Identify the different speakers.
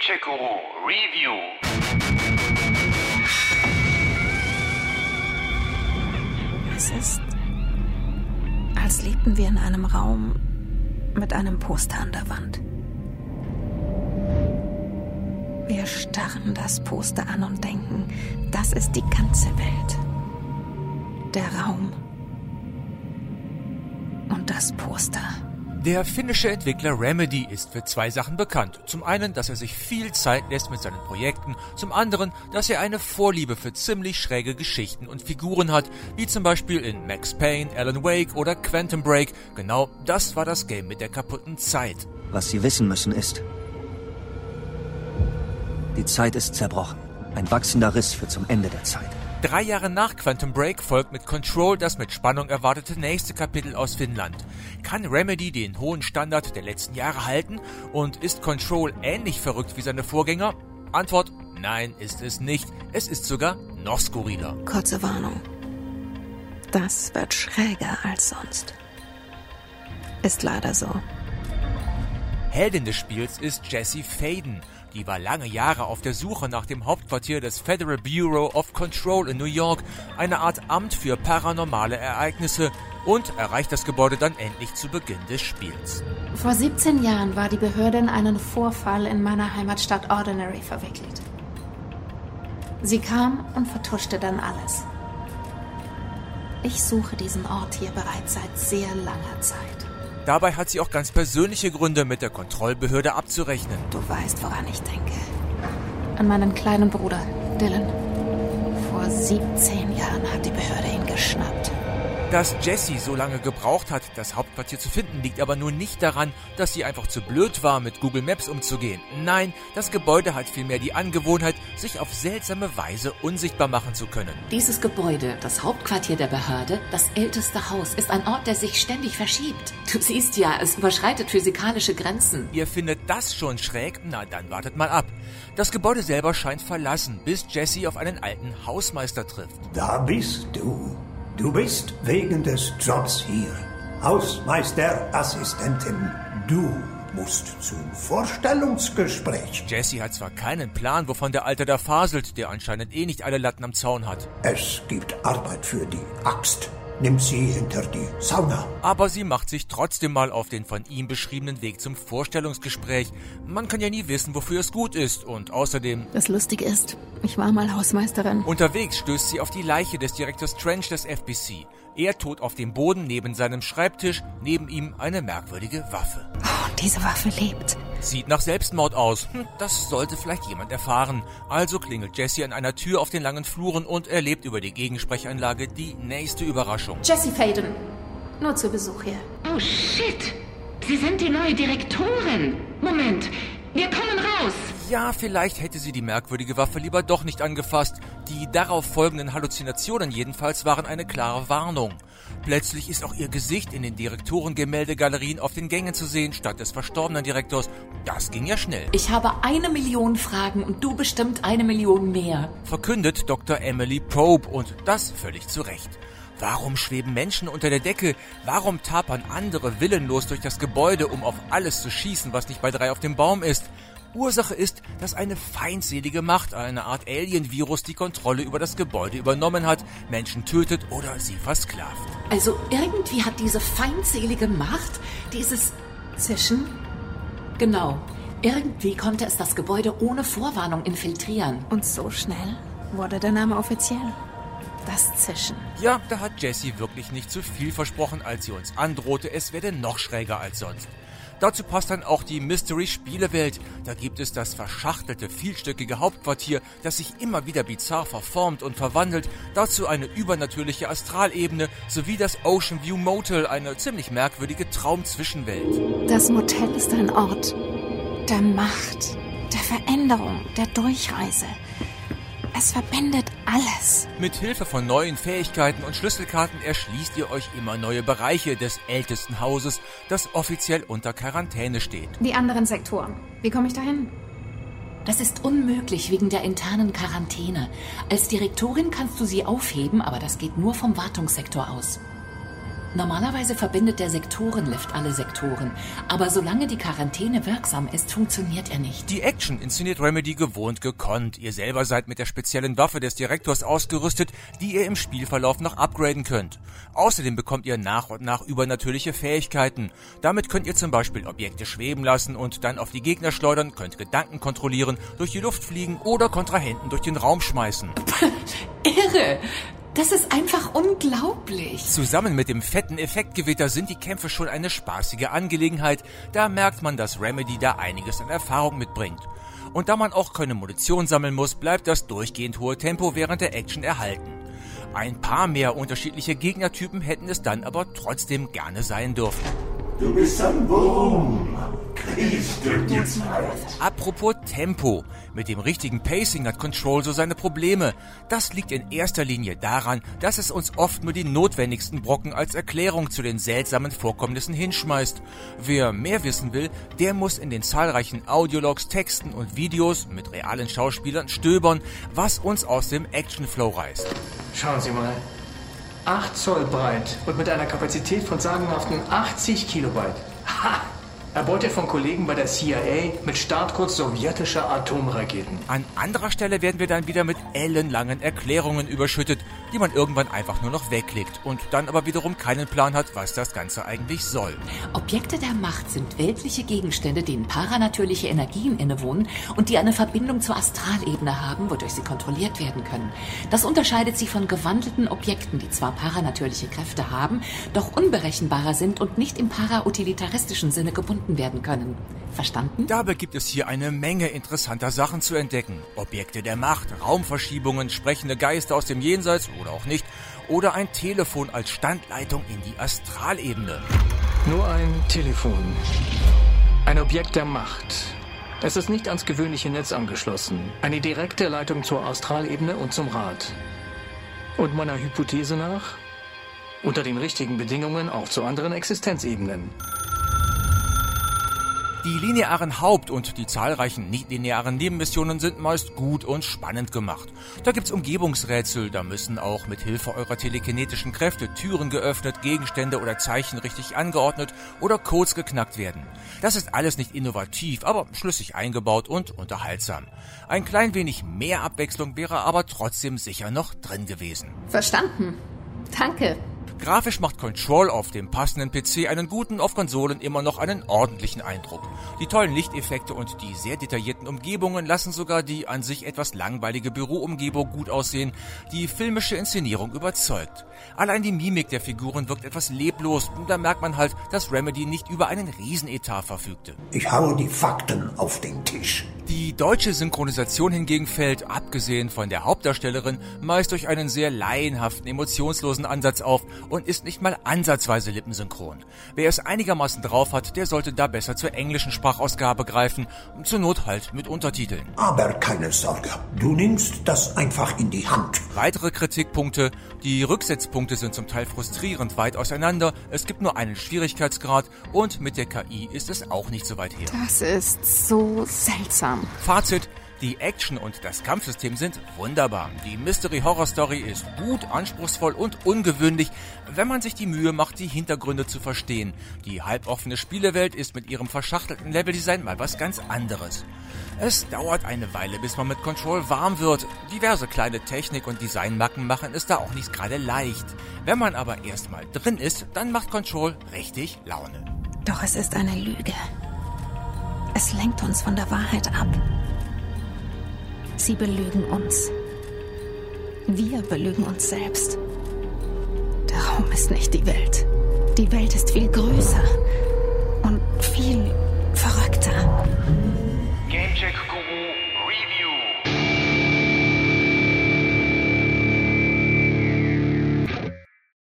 Speaker 1: Kencheku Review.
Speaker 2: Es ist, als lebten wir in einem Raum mit einem Poster an der Wand. Wir starren das Poster an und denken, das ist die ganze Welt. Der Raum und das Poster.
Speaker 3: Der finnische Entwickler Remedy ist für zwei Sachen bekannt. Zum einen, dass er sich viel Zeit lässt mit seinen Projekten, zum anderen, dass er eine Vorliebe für ziemlich schräge Geschichten und Figuren hat, wie zum Beispiel in Max Payne, Alan Wake oder Quantum Break. Genau das war das Game mit der kaputten Zeit.
Speaker 4: Was Sie wissen müssen ist, die Zeit ist zerbrochen. Ein wachsender Riss führt zum Ende der Zeit.
Speaker 3: Drei Jahre nach Quantum Break folgt mit Control das mit Spannung erwartete nächste Kapitel aus Finnland. Kann Remedy den hohen Standard der letzten Jahre halten und ist Control ähnlich verrückt wie seine Vorgänger? Antwort, nein, ist es nicht. Es ist sogar noch skurriler.
Speaker 2: Kurze Warnung. Das wird schräger als sonst. Ist leider so.
Speaker 3: Heldin des Spiels ist Jessie Faden. Die war lange Jahre auf der Suche nach dem Hauptquartier des Federal Bureau of Control in New York, eine Art Amt für paranormale Ereignisse, und erreicht das Gebäude dann endlich zu Beginn des Spiels.
Speaker 5: Vor 17 Jahren war die Behörde in einen Vorfall in meiner Heimatstadt Ordinary verwickelt. Sie kam und vertuschte dann alles. Ich suche diesen Ort hier bereits seit sehr langer Zeit.
Speaker 3: Dabei hat sie auch ganz persönliche Gründe, mit der Kontrollbehörde abzurechnen.
Speaker 2: Du weißt, woran ich denke.
Speaker 5: An meinen kleinen Bruder, Dylan. Vor 17 Jahren hat die Behörde ihn geschnappt.
Speaker 3: Dass Jessie so lange gebraucht hat, das Hauptquartier zu finden, liegt aber nur nicht daran, dass sie einfach zu blöd war, mit Google Maps umzugehen. Nein, das Gebäude hat vielmehr die Angewohnheit, sich auf seltsame Weise unsichtbar machen zu können.
Speaker 6: Dieses Gebäude, das Hauptquartier der Behörde, das älteste Haus, ist ein Ort, der sich ständig verschiebt. Du siehst ja, es überschreitet physikalische Grenzen.
Speaker 3: Ihr findet das schon schräg? Na, dann wartet mal ab. Das Gebäude selber scheint verlassen, bis Jessie auf einen alten Hausmeister trifft.
Speaker 7: Da bist du. Du bist wegen des Jobs hier. Hausmeisterassistentin. Du musst zum Vorstellungsgespräch.
Speaker 3: Jessie hat zwar keinen Plan, wovon der Alte da faselt, der anscheinend eh nicht alle Latten am Zaun hat.
Speaker 7: Es gibt Arbeit für die Axt. Nimm sie hinter die Sauna.
Speaker 3: Aber sie macht sich trotzdem mal auf den von ihm beschriebenen Weg zum Vorstellungsgespräch. Man kann ja nie wissen, wofür es gut ist. Und außerdem...
Speaker 2: Das Lustige ist, ich war mal Hausmeisterin.
Speaker 3: Unterwegs stößt sie auf die Leiche des Direktors Trench des FBC. Er tot auf dem Boden neben seinem Schreibtisch, neben ihm eine merkwürdige Waffe.
Speaker 2: Oh, diese Waffe lebt.
Speaker 3: Sieht nach Selbstmord aus. Hm, das sollte vielleicht jemand erfahren. Also klingelt Jesse an einer Tür auf den langen Fluren und erlebt über die Gegensprechanlage die nächste Überraschung.
Speaker 5: Jessie Faden. Nur zu Besuch hier.
Speaker 8: Oh shit. Sie sind die neue Direktorin. Moment.
Speaker 3: Ja, vielleicht hätte sie die merkwürdige Waffe lieber doch nicht angefasst. Die darauf folgenden Halluzinationen jedenfalls waren eine klare Warnung. Plötzlich ist auch ihr Gesicht in den Direktorengemäldegalerien auf den Gängen zu sehen, statt des verstorbenen Direktors. Das ging ja schnell.
Speaker 6: Ich habe eine Million Fragen und du bestimmt eine Million mehr.
Speaker 3: Verkündet Dr. Emily Probe und das völlig zu Recht. Warum schweben Menschen unter der Decke? Warum tapern andere willenlos durch das Gebäude, um auf alles zu schießen, was nicht bei drei auf dem Baum ist? Ursache ist, dass eine feindselige Macht, eine Art Alien-Virus, die Kontrolle über das Gebäude übernommen hat, Menschen tötet oder sie versklavt.
Speaker 6: Also irgendwie hat diese feindselige Macht dieses Zischen? Genau. Irgendwie konnte es das Gebäude ohne Vorwarnung infiltrieren.
Speaker 2: Und so schnell wurde der Name offiziell. Das Zischen.
Speaker 3: Ja, da hat Jessie wirklich nicht zu viel versprochen, als sie uns androhte, es werde noch schräger als sonst. Dazu passt dann auch die Mystery-Spielewelt. Da gibt es das verschachtelte, vielstöckige Hauptquartier, das sich immer wieder bizarr verformt und verwandelt. Dazu eine übernatürliche Astralebene sowie das Ocean View Motel, eine ziemlich merkwürdige Traumzwischenwelt.
Speaker 2: Das Motel ist ein Ort der Macht, der Veränderung, der Durchreise. Es verbindet alles.
Speaker 3: Mit Hilfe von neuen Fähigkeiten und Schlüsselkarten erschließt ihr euch immer neue Bereiche des ältesten Hauses, das offiziell unter Quarantäne steht.
Speaker 5: Die anderen Sektoren. Wie komme ich dahin?
Speaker 6: Das ist unmöglich wegen der internen Quarantäne. Als Direktorin kannst du sie aufheben, aber das geht nur vom Wartungssektor aus. Normalerweise verbindet der Sektorenlift alle Sektoren, aber solange die Quarantäne wirksam ist, funktioniert er nicht.
Speaker 3: Die Action inszeniert Remedy gewohnt gekonnt. Ihr selber seid mit der speziellen Waffe des Direktors ausgerüstet, die ihr im Spielverlauf noch upgraden könnt. Außerdem bekommt ihr nach und nach übernatürliche Fähigkeiten. Damit könnt ihr zum Beispiel Objekte schweben lassen und dann auf die Gegner schleudern, könnt Gedanken kontrollieren, durch die Luft fliegen oder Kontrahenten durch den Raum schmeißen.
Speaker 6: Irre! Das ist einfach unglaublich.
Speaker 3: Zusammen mit dem fetten Effektgewitter sind die Kämpfe schon eine spaßige Angelegenheit. Da merkt man, dass Remedy da einiges an Erfahrung mitbringt. Und da man auch keine Munition sammeln muss, bleibt das durchgehend hohe Tempo während der Action erhalten. Ein paar mehr unterschiedliche Gegnertypen hätten es dann aber trotzdem gerne sein dürfen.
Speaker 7: Du bist ein Wurm.
Speaker 3: Apropos Tempo. Mit dem richtigen Pacing hat Control so seine Probleme. Das liegt in erster Linie daran, dass es uns oft nur die notwendigsten Brocken als Erklärung zu den seltsamen Vorkommnissen hinschmeißt. Wer mehr wissen will, der muss in den zahlreichen Audiologs, Texten und Videos mit realen Schauspielern stöbern, was uns aus dem Actionflow reißt.
Speaker 1: Schauen Sie mal. 8 Zoll breit und mit einer Kapazität von sagenhaften 80 Kilobyte. Ha! Erbeutet von Kollegen bei der CIA mit Startcode sowjetischer Atomraketen.
Speaker 3: An anderer Stelle werden wir dann wieder mit ellenlangen Erklärungen überschüttet, die man irgendwann einfach nur noch wegklickt und dann aber wiederum keinen Plan hat, was das Ganze eigentlich soll.
Speaker 6: Objekte der Macht sind weltliche Gegenstände, denen paranatürliche Energien innewohnen und die eine Verbindung zur Astralebene haben, wodurch sie kontrolliert werden können. Das unterscheidet sie von gewandelten Objekten, die zwar paranatürliche Kräfte haben, doch unberechenbarer sind und nicht im parautilitaristischen Sinne gebunden werden können. Verstanden?
Speaker 3: Dabei gibt es hier eine Menge interessanter Sachen zu entdecken. Objekte der Macht, Raumverschiebungen, sprechende Geister aus dem Jenseits oder auch nicht, oder ein Telefon als Standleitung in die Astralebene.
Speaker 1: Nur ein Telefon. Ein Objekt der Macht. Es ist nicht ans gewöhnliche Netz angeschlossen. Eine direkte Leitung zur Astralebene und zum Rat. Und meiner Hypothese nach, unter den richtigen Bedingungen auch zu anderen Existenzebenen.
Speaker 3: Die linearen Haupt- und die zahlreichen nicht-linearen Nebenmissionen sind meist gut und spannend gemacht. Da gibt's Umgebungsrätsel, da müssen auch mit Hilfe eurer telekinetischen Kräfte Türen geöffnet, Gegenstände oder Zeichen richtig angeordnet oder Codes geknackt werden. Das ist alles nicht innovativ, aber schlüssig eingebaut und unterhaltsam. Ein klein wenig mehr Abwechslung wäre aber trotzdem sicher noch drin gewesen.
Speaker 5: Verstanden. Danke.
Speaker 3: Grafisch macht Control auf dem passenden PC einen guten, auf Konsolen immer noch einen ordentlichen Eindruck. Die tollen Lichteffekte und die sehr detaillierten Umgebungen lassen sogar die an sich etwas langweilige Büroumgebung gut aussehen. Die filmische Inszenierung überzeugt. Allein die Mimik der Figuren wirkt etwas leblos. Da merkt man halt, dass Remedy nicht über einen Riesenetat verfügte.
Speaker 7: Ich haue die Fakten auf den Tisch.
Speaker 3: Die deutsche Synchronisation hingegen fällt, abgesehen von der Hauptdarstellerin, meist durch einen sehr laienhaften, emotionslosen Ansatz auf und ist nicht mal ansatzweise lippensynchron. Wer es einigermaßen drauf hat, der sollte da besser zur englischen Sprachausgabe greifen, zur Not halt mit Untertiteln.
Speaker 7: Aber keine Sorge, du nimmst das einfach in die Hand.
Speaker 3: Weitere Kritikpunkte, die Rücksetzpunkte sind zum Teil frustrierend weit auseinander, es gibt nur einen Schwierigkeitsgrad und mit der KI ist es auch nicht so weit her.
Speaker 5: Das ist so seltsam.
Speaker 3: Fazit, die Action und das Kampfsystem sind wunderbar. Die Mystery Horror Story ist gut, anspruchsvoll und ungewöhnlich, wenn man sich die Mühe macht, die Hintergründe zu verstehen. Die halboffene Spielewelt ist mit ihrem verschachtelten Leveldesign mal was ganz anderes. Es dauert eine Weile, bis man mit Control warm wird. Diverse kleine Technik- und Designmacken machen es da auch nicht gerade leicht. Wenn man aber erstmal drin ist, dann macht Control richtig Laune.
Speaker 5: Doch es ist eine Lüge. Es lenkt uns von der Wahrheit ab. Sie belügen uns. Wir belügen uns selbst. Der Raum ist nicht die Welt. Die Welt ist viel größer und viel